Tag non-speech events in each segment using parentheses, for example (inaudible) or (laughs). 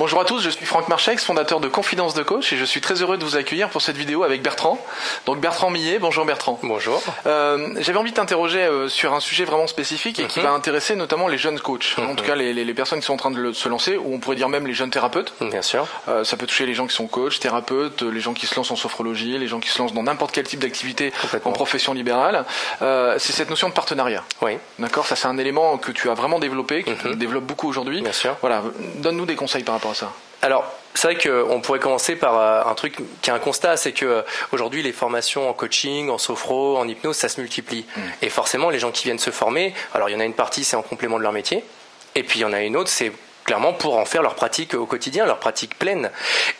Bonjour à tous, je suis Franck Marchex, fondateur de Confidence de Coach et je suis très heureux de vous accueillir pour cette vidéo avec Bertrand. Donc Bertrand Millet, bonjour Bertrand. Bonjour. Euh, J'avais envie de t'interroger euh, sur un sujet vraiment spécifique et qui Mhm. va intéresser notamment les jeunes coachs, en tout cas les, les- les personnes qui sont en train de le- se lancer, ou on pourrait dire même les jeunes thérapeutes. Bien sûr. Euh, ça peut toucher les gens qui sont coachs, thérapeutes, les gens qui se lancent en sophrologie, les gens qui se lancent dans n'importe quel type d'activité en profession libérale. C'est cette notion de partenariat. Oui. D'accord, ça c'est un élément que tu as vraiment développé, que tu Mhm. développes beaucoup aujourd'hui. Bien sûr. Voilà, donne-nous des conseils par rapport à ça. Alors, c'est vrai qu'on pourrait commencer par euh, un truc qui est un constat, c'est que euh, aujourd'hui les formations en coaching, en sophro, en hypnose, ça se multiplie. Et forcément, les gens qui viennent se former, alors il y en a une partie, c'est en complément de leur métier, et puis il y en a une autre, c'est clairement pour en faire leur pratique au quotidien, leur pratique pleine.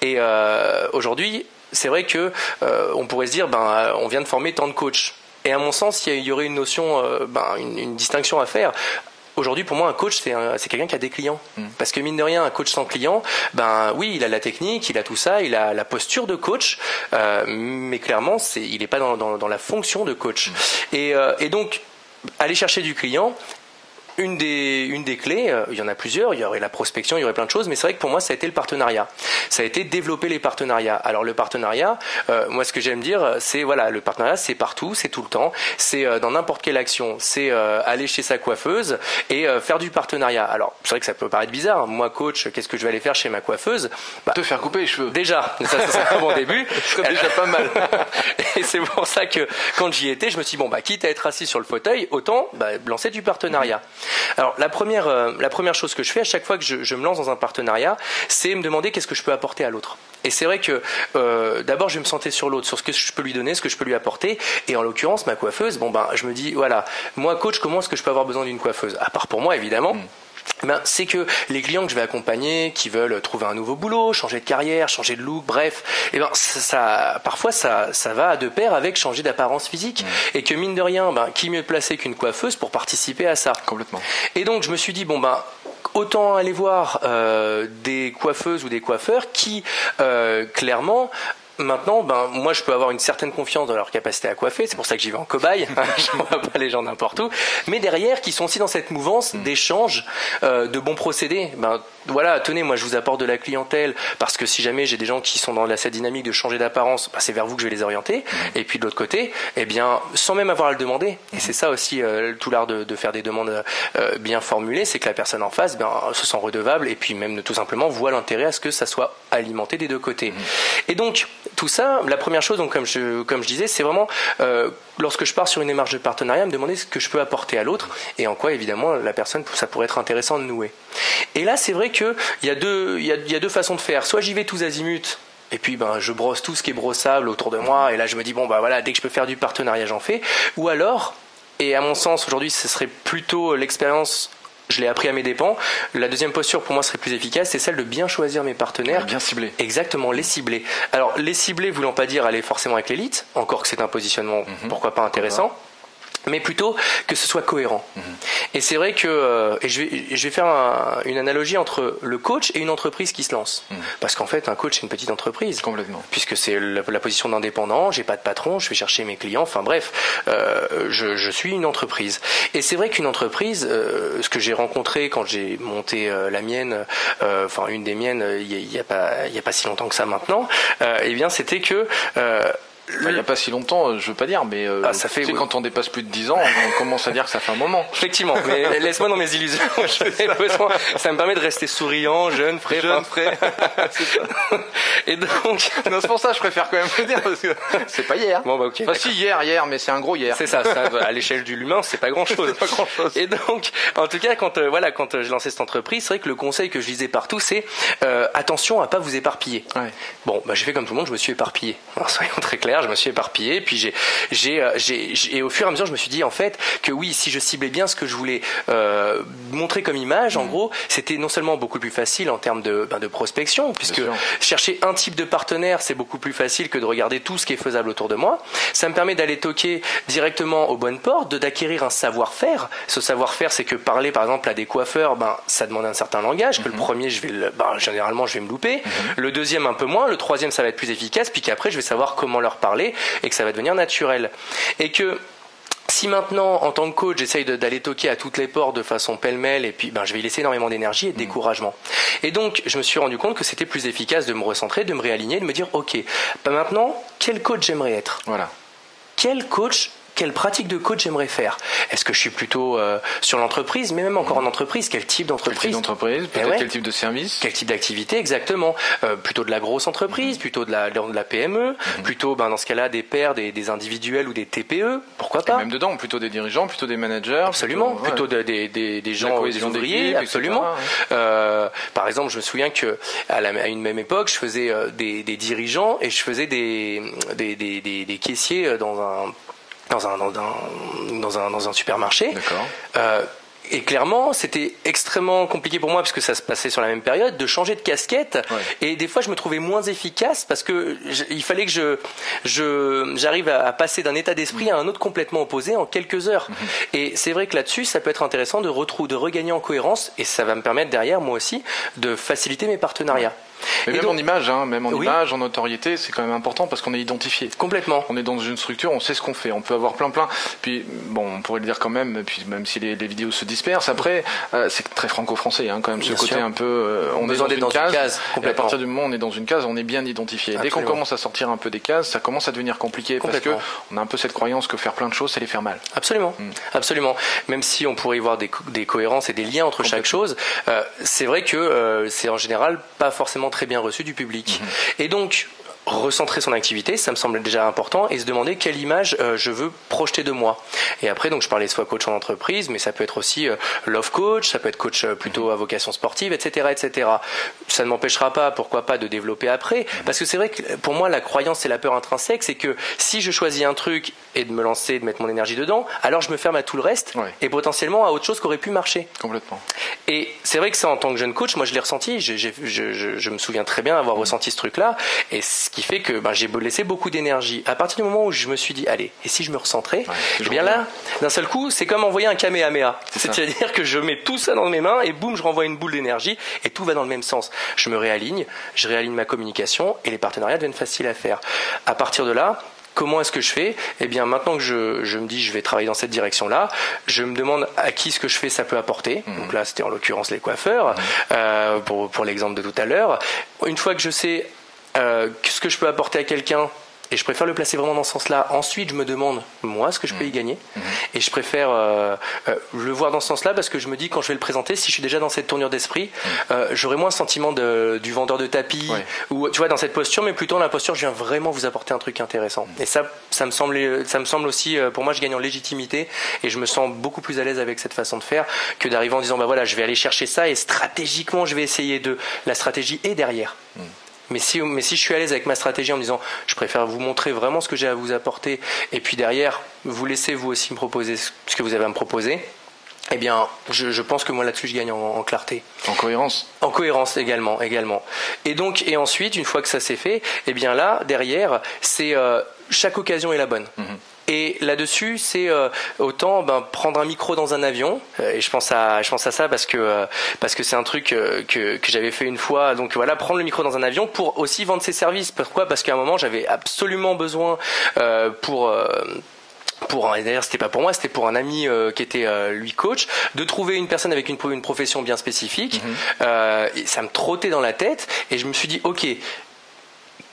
Et euh, aujourd'hui, c'est vrai que euh, on pourrait se dire, ben, on vient de former tant de coachs. Et à mon sens, il y, aurait une notion, ben, une, une distinction à faire. Aujourd'hui, pour moi, un coach, c'est un- c'est quelqu'un qui a des clients. Parce que mine de rien, un coach sans client, ben oui, il a la technique, il a tout ça, il a la posture de coach, euh, mais clairement, c'est, il n'est pas dans, dans, dans la fonction de coach. Et, euh, et donc, aller chercher du client, une des, une des clés, euh, il y en a plusieurs, il y aurait la prospection, il y aurait plein de choses, mais c'est vrai que pour moi, ça a été le partenariat. Ça a été développer les partenariats. Alors le partenariat, euh, moi ce que j'aime dire, c'est voilà, le partenariat, c'est partout, c'est tout le temps, c'est euh, dans n'importe quelle action, c'est euh, aller chez sa coiffeuse et euh, faire du partenariat. Alors c'est vrai que ça peut paraître bizarre. Moi coach, qu'est-ce que je vais aller faire chez ma coiffeuse? Bah, Te faire couper les cheveux. Déjà, ça, ça, c'est un bon début. C'est déjà pas mal. (laughs) Et c'est pour ça que quand j'y étais, je me suis dit, bon, bah, quitte à être assis sur le fauteuil, autant bah, lancer du partenariat. Alors, la première, euh, la première chose que je fais à chaque fois que je, me lance dans un partenariat, c'est me demander qu'est-ce que je peux apporter à l'autre. Et c'est vrai que euh, d'abord, je vais me sentir sur l'autre, sur ce que je peux lui donner, ce que je peux lui apporter. Et en l'occurrence, ma coiffeuse, bon, ben, je me dis, voilà, moi, coach, comment est-ce que je peux avoir besoin d'une coiffeuse? À part pour moi, évidemment. Ben, c'est que les clients que je vais accompagner, qui veulent trouver un nouveau boulot, changer de carrière, changer de look, bref, eh ben ça, ça- parfois ça, ça va de pair avec changer d'apparence physique, et que mine de rien, ben qui mieux placé qu'une coiffeuse pour participer à ça? Complètement. Et donc je me suis dit bon ben autant aller voir euh, des coiffeuses ou des coiffeurs qui euh, clairement Maintenant, ben moi je peux avoir une certaine confiance dans leur capacité à coiffer, c'est pour ça que j'y vais en cobaye. (laughs) je vois pas les gens n'importe où, mais derrière qui sont aussi dans cette mouvance d'échange, euh, de bons procédés. Ben voilà, tenez, moi je vous apporte de la clientèle parce que si jamais j'ai des gens qui sont dans la- cette dynamique de changer d'apparence, ben, c'est vers vous que je vais les orienter. Et puis de l'autre côté, eh bien sans même avoir à le demander. Et c'est ça aussi euh, tout l'art de, de faire des demandes euh, bien formulées, c'est que la personne en face ben, se sent redevable et puis même tout simplement voit l'intérêt à ce que ça soit alimenté des deux côtés. Et donc tout ça, la première chose, donc comme je comme je disais, c'est vraiment euh, lorsque je pars sur une démarche de partenariat, me demander ce que je peux apporter à l'autre et en quoi évidemment la personne ça pourrait être intéressant de nouer. Et là, c'est vrai que il y a deux il y a, il y a deux façons de faire. Soit j'y vais tous azimuts. Et puis ben je brosse tout ce qui est brossable autour de moi et là je me dis bon bah voilà dès que je peux faire du partenariat j'en fais ou alors et à mon sens aujourd'hui ce serait plutôt l'expérience je l'ai appris à mes dépens. La deuxième posture pour moi serait plus efficace, c'est celle de bien choisir mes partenaires. Bien ciblé. Exactement, les cibler. Alors, les cibler voulant pas dire aller forcément avec l'élite, encore que c'est un positionnement pourquoi pas intéressant, mais plutôt que ce soit cohérent. Et c'est vrai que, euh, et je vais, je vais faire un- une analogie entre le coach et une entreprise qui se lance. Parce qu'en fait, un coach, c'est une petite entreprise Complètement. puisque c'est la, la position d'indépendant, j'ai pas de patron, je vais chercher mes clients, enfin bref, euh, je, je suis une entreprise. Et c'est vrai qu'une entreprise, euh, ce que j'ai rencontré quand j'ai monté euh, la mienne, euh, enfin une des miennes, euh, il y, a- y a pas, y a pas si longtemps que ça maintenant, euh, eh bien c'était que euh, Il n'y a pas si longtemps, euh, je veux pas dire, mais euh, Ah, ça fait- tu sais, oui. quand on dépasse plus de 10 ans, on commence à dire que ça fait un moment. Effectivement, mais (laughs) laisse-moi dans mes illusions. (laughs) Besoin- ça me permet de rester souriant, jeune, frais, Jeune, frais. (laughs) Et donc, Non, c'est pour ça que je préfère quand même le dire, parce que c'est pas hier. bon bah ok. Enfin, si, hier, hier, mais c'est un gros hier. C'est ça, ça, à l'échelle de l'humain, c'est pas grand grand-chose. Et donc, en tout cas, quand euh, voilà, quand euh, j'ai lancé cette entreprise, c'est vrai que le conseil que je disais partout, c'est euh, attention à pas vous éparpiller. Ouais. Bon, bah, j'ai fait comme tout le monde, je me suis éparpillé. Alors, soyons très clairs, je me suis éparpillé, puis j'ai, j'ai, euh, j'ai, j'ai- et au fur et à mesure, je me suis dit en fait que oui, si je ciblais bien ce que je voulais euh, montrer comme image, Mm. en gros, c'était non seulement beaucoup plus facile en termes de, ben, de prospection, puisque chercher un type de partenaire, c'est beaucoup plus facile que de regarder tout ce qui est faisable autour de moi. Ça me permet d'aller toquer directement aux bonnes portes, de d'acquérir un savoir-faire. Ce savoir-faire, c'est que parler, par exemple, à des coiffeurs, ben, ça demande un certain langage. Que le premier, je vais, le- ben, généralement, je vais me louper. Le deuxième, un peu moins. Le troisième, ça va être plus efficace. Puis qu'après, je vais savoir comment leur parler et que ça va devenir naturel. Et que si maintenant, en tant que coach, j'essaye d'aller toquer à toutes les portes de façon pêle-mêle, et puis ben, je vais y laisser énormément d'énergie et de découragement. Et donc, je me suis rendu compte que c'était plus efficace de me recentrer, de me réaligner, de me dire, ok, ben maintenant, quel coach j'aimerais être? Voilà. Quel coach quelle pratique de coach j'aimerais faire Est-ce que je suis plutôt euh, sur l'entreprise, mais même encore en entreprise Quel type d'entreprise Quel type d'entreprise Eh Peut-être ouais. quel type de service Quel type d'activité exactement Euh, Plutôt de la grosse entreprise, plutôt de la, de la PME, plutôt ben, dans ce cas-là des pairs, des, des individuels ou des TPE, pourquoi Et pas même dedans, plutôt des dirigeants, plutôt des managers. Absolument, plutôt, plutôt ouais. de- des, des, des gens, des ouvriers, absolument. etc., Euh, par exemple, je me souviens que à, la- à une même époque, je faisais euh, des, des dirigeants et je faisais des, des, des, des- des caissiers euh, dans un dans un dans un dans un, dans un supermarché. Euh, et clairement, c'était extrêmement compliqué pour moi parce que ça se passait sur la même période de changer de casquette. Ouais. Et des fois, je me trouvais moins efficace parce que je- il fallait que je je j'arrive à, à passer d'un état d'esprit à un autre complètement opposé en quelques heures. Mhm. Et c'est vrai que là-dessus, ça peut être intéressant de retrouver, de regagner en cohérence et ça va me permettre derrière moi aussi de faciliter mes partenariats. Mais Et même donc- en image, hein, même en Oui. image, en notoriété, c'est quand même important parce qu'on est identifié. Complètement. On est dans une structure, on sait ce qu'on fait. On peut avoir plein, plein. Puis bon, on pourrait le dire quand même. Puis même si les, les vidéos se dispersent, après, euh, c'est très franco-français, hein, quand même. Ce côté un peu, euh, on est dans une dans une case. case, et à partir du moment où on est dans une case, on est bien identifié. Dès qu'on commence à sortir un peu des cases, ça commence à devenir compliqué parce que on a un peu cette croyance que faire plein de choses, c'est les faire mal. Absolument, Mm. absolument. Même si on pourrait y voir des, co- des cohérences et des liens entre chaque chose, euh, c'est vrai que c'est en général pas forcément très bien reçu du public. Mm-hmm. Et donc recentrer son activité, ça me semble déjà important, et se demander quelle image euh, je veux projeter de moi. Et après, donc je parlais soit coach en entreprise, mais ça peut être aussi euh, love coach, ça peut être coach euh, plutôt à vocation sportive, etc., etc. Ça ne m'empêchera pas, pourquoi pas, de développer après, parce que c'est vrai que pour moi, la croyance et la peur intrinsèque, c'est que si je choisis un truc et de me lancer, de mettre mon énergie dedans, alors je me ferme à tout le reste et potentiellement à autre chose qui aurait pu marcher. Complètement. Et c'est vrai que ça, en tant que jeune coach, moi je l'ai ressenti. Je me souviens très bien avoir ressenti ce truc-là. Et ce qui fait que ben, j'ai laissé beaucoup d'énergie. À partir du moment où je me suis dit, allez, et si je me recentrais Ouais, Eh bien là, d'un seul coup, c'est comme envoyer un kamehameha. C'est-à-dire que je mets tout ça dans mes mains et boum, je renvoie une boule d'énergie et tout va dans le même sens. Je me réaligne, je réaligne ma communication et les partenariats deviennent faciles à faire. À partir de là, Comment est-ce que je fais? Eh bien, maintenant que je, je me dis je vais travailler dans cette direction-là, je me demande à qui ce que je fais ça peut apporter. Mhm. Donc là, c'était en l'occurrence les coiffeurs, euh, pour, pour l'exemple de tout à l'heure. Une fois que je sais euh, ce que je peux apporter à quelqu'un, et je préfère le placer vraiment dans ce sens-là. Ensuite, je me demande, moi, ce que je peux y gagner. Et je préfère euh, euh, le voir dans ce sens-là parce que je me dis, quand je vais le présenter, si je suis déjà dans cette tournure d'esprit, euh, j'aurai moins le sentiment de, du vendeur de tapis Ouais. ou, tu vois, dans cette posture, mais plutôt dans la posture, je viens vraiment vous apporter un truc intéressant. Et ça, ça me semble, ça me semble aussi, pour moi, je gagne en légitimité et je me sens beaucoup plus à l'aise avec cette façon de faire que d'arriver en disant, bah voilà, je vais aller chercher ça et stratégiquement, je vais essayer de. La stratégie est derrière. Mais si, mais si je suis à l'aise avec ma stratégie en me disant je préfère vous montrer vraiment ce que j'ai à vous apporter et puis derrière vous laissez vous aussi me proposer ce que vous avez à me proposer, eh bien je, je pense que moi là-dessus je gagne en, en clarté. En cohérence. En cohérence également, également. Et donc, et ensuite, une fois que ça s'est fait, eh bien là, derrière, c'est euh, chaque occasion est la bonne. Et là-dessus, c'est euh, autant ben, prendre un micro dans un avion. euh, et je pense à, je pense à ça parce que euh, parce que c'est un truc euh, que que j'avais fait une fois. Donc voilà, prendre le micro dans un avion pour aussi vendre ses services. Pourquoi? Parce qu'à un moment, j'avais absolument besoin pour pour d'ailleurs c'était pas pour moi c'était pour un ami euh, qui était euh, lui coach de trouver une personne avec une, pro- une profession bien spécifique Euh, et ça me trottait dans la tête et je me suis dit ok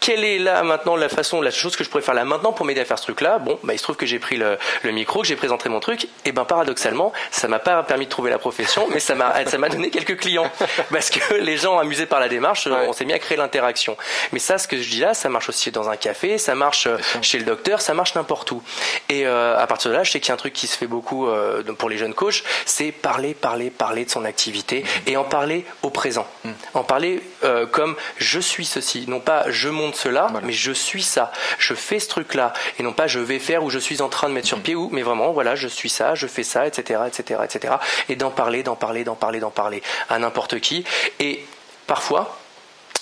quelle est là maintenant la façon, la chose que je pourrais faire là maintenant pour m'aider à faire ce truc-là? Bon, bah, il se trouve que j'ai pris le, le micro, que j'ai présenté mon truc, et ben paradoxalement, ça m'a pas permis de trouver la profession, mais ça m'a, (laughs) ça m'a donné quelques clients parce que les gens amusés par la démarche, Ouais. on s'est mis à créer l'interaction. Mais ça, ce que je dis là, ça marche aussi dans un café, ça marche euh, chez le docteur, ça marche n'importe où. Et euh, à partir de là, je sais qu'il y a un truc qui se fait beaucoup euh, pour les jeunes coachs, c'est parler, parler, parler de son activité et en parler au présent. En parler euh, comme je suis ceci, non pas je monte cela, Voilà. mais je suis ça, je fais ce truc-là, et non pas je vais faire ou je suis en train de mettre sur pied ou, mais vraiment voilà, je suis ça, je fais ça, etc., etc., etc. Et d'en parler, d'en parler, d'en parler, d'en parler à n'importe qui. Et parfois,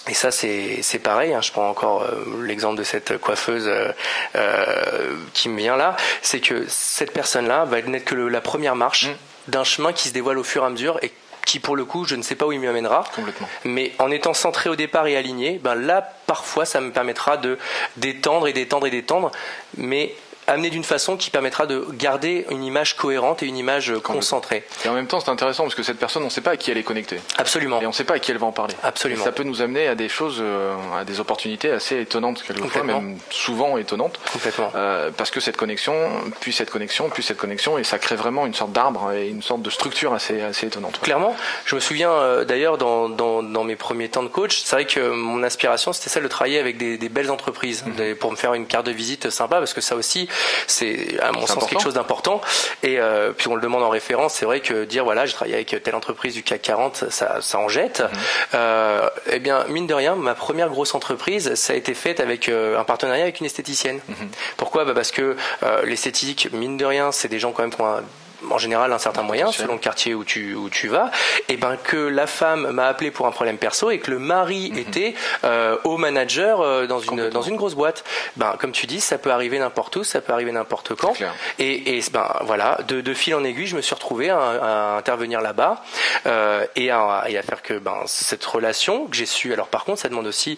et ça, c'est c'est pareil. hein, je prends encore euh, l'exemple de cette coiffeuse euh, euh, qui me vient là. C'est que cette personne-là va n'être que le- la première marche Mm. d'un chemin qui se dévoile au fur et à mesure et qui, pour le coup, je ne sais pas où il m'y amènera. Complètement. Mais en étant centré au départ et aligné, ben là, parfois, ça me permettra de d'étendre et d'étendre et d'étendre, mais amené d'une façon qui permettra de garder une image cohérente et une image concentrée. Et en même temps, c'est intéressant parce que cette personne, on ne sait pas à qui elle est connectée. Absolument. Et on ne sait pas à qui elle va en parler. Absolument. Et ça peut nous amener à des choses, euh, à des opportunités assez étonnantes quelquefois, même souvent étonnantes. Complètement. Euh, parce que cette connexion, puis cette connexion, puis cette connexion, et ça crée vraiment une sorte d'arbre et une sorte de structure assez, assez étonnante. Clairement. Je me souviens euh, d'ailleurs dans, dans, dans, mes premiers temps de coach, c'est vrai que mon aspiration c'était celle de travailler avec des, des belles entreprises mhm. pour me faire une carte de visite sympa parce que ça aussi c'est à mon sens quelque chose d'important. Et euh, puis on le demande en référence, c'est vrai que dire voilà j'ai travaillé avec telle entreprise du CAC 40, ça, ça en jette. Mhm. Euh, eh bien mine de rien, ma première grosse entreprise, ça a été faite avec euh, un partenariat avec une esthéticienne. Mhm. Pourquoi? Bah Parce que l'esthétique, mine de rien, c'est des gens quand même qui ont un en général un certain moyen selon le quartier où tu où tu vas et ben que la femme m'a appelé pour un problème perso et que le mari mhm. était euh, au manager euh, dans une dans une grosse boîte. Ben comme tu dis ça peut arriver n'importe où ça peut arriver n'importe quand. Et, et ben voilà de, de fil en aiguille je me suis retrouvé à, à intervenir là-bas euh, et, à, et à faire que ben cette relation que j'ai su alors par contre ça demande aussi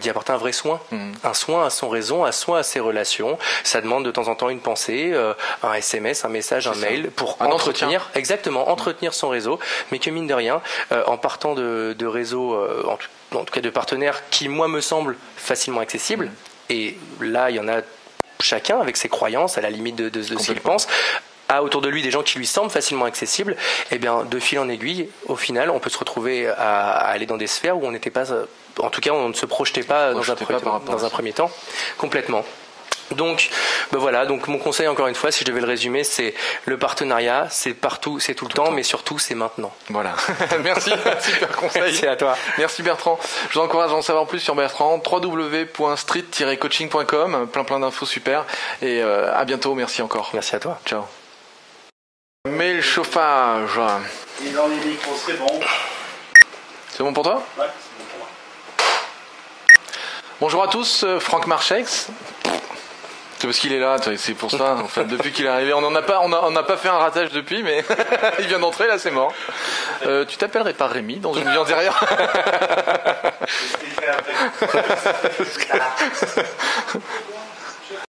d'y apporter un vrai soin. Mhm. un soin à son raison un soin à ses relations. Ça demande de temps en temps une pensée un SMS un message un mail pour entretenir, exactement, entretenir son réseau, mais que mine de rien, euh, en partant de, de réseaux, euh, en, tout cas de partenaires qui, moi, me semblent facilement accessibles, mm. et là, il y en a chacun avec ses croyances, à la limite de, de, ce qu'il pense, a autour de lui des gens qui lui semblent facilement accessibles, et eh bien, de fil en aiguille, au final, on peut se retrouver à, aller dans des sphères où on n'était pas, en tout cas, on ne se projetait pas, dans, un, dans un premier temps, complètement. Donc, ben voilà. Donc, mon conseil, encore une fois, si je devais le résumer, c'est le partenariat, c'est partout, c'est tout le temps, mais surtout, c'est maintenant. Voilà. (laughs) Merci, super conseil. Merci à toi. Merci Bertrand. Je vous encourage à en savoir plus sur Bertrand. www.street-coaching.com. Plein plein d'infos super. Et euh, à bientôt. Merci encore. Merci à toi. Ciao. Mais le chauffage. Et dans les micros, c'est bon. C'est bon pour toi? Ouais, c'est bon pour moi. Bonjour à tous, euh, Franck Marchex. C'est parce qu'il est là, c'est pour ça. En fait, depuis qu'il est arrivé, on n'a pas, on n'a pas fait un ratage depuis, mais (laughs) il vient d'entrer là, c'est mort. Euh, tu t'appellerais pas Rémi dans une viande derrière (laughs) (laughs)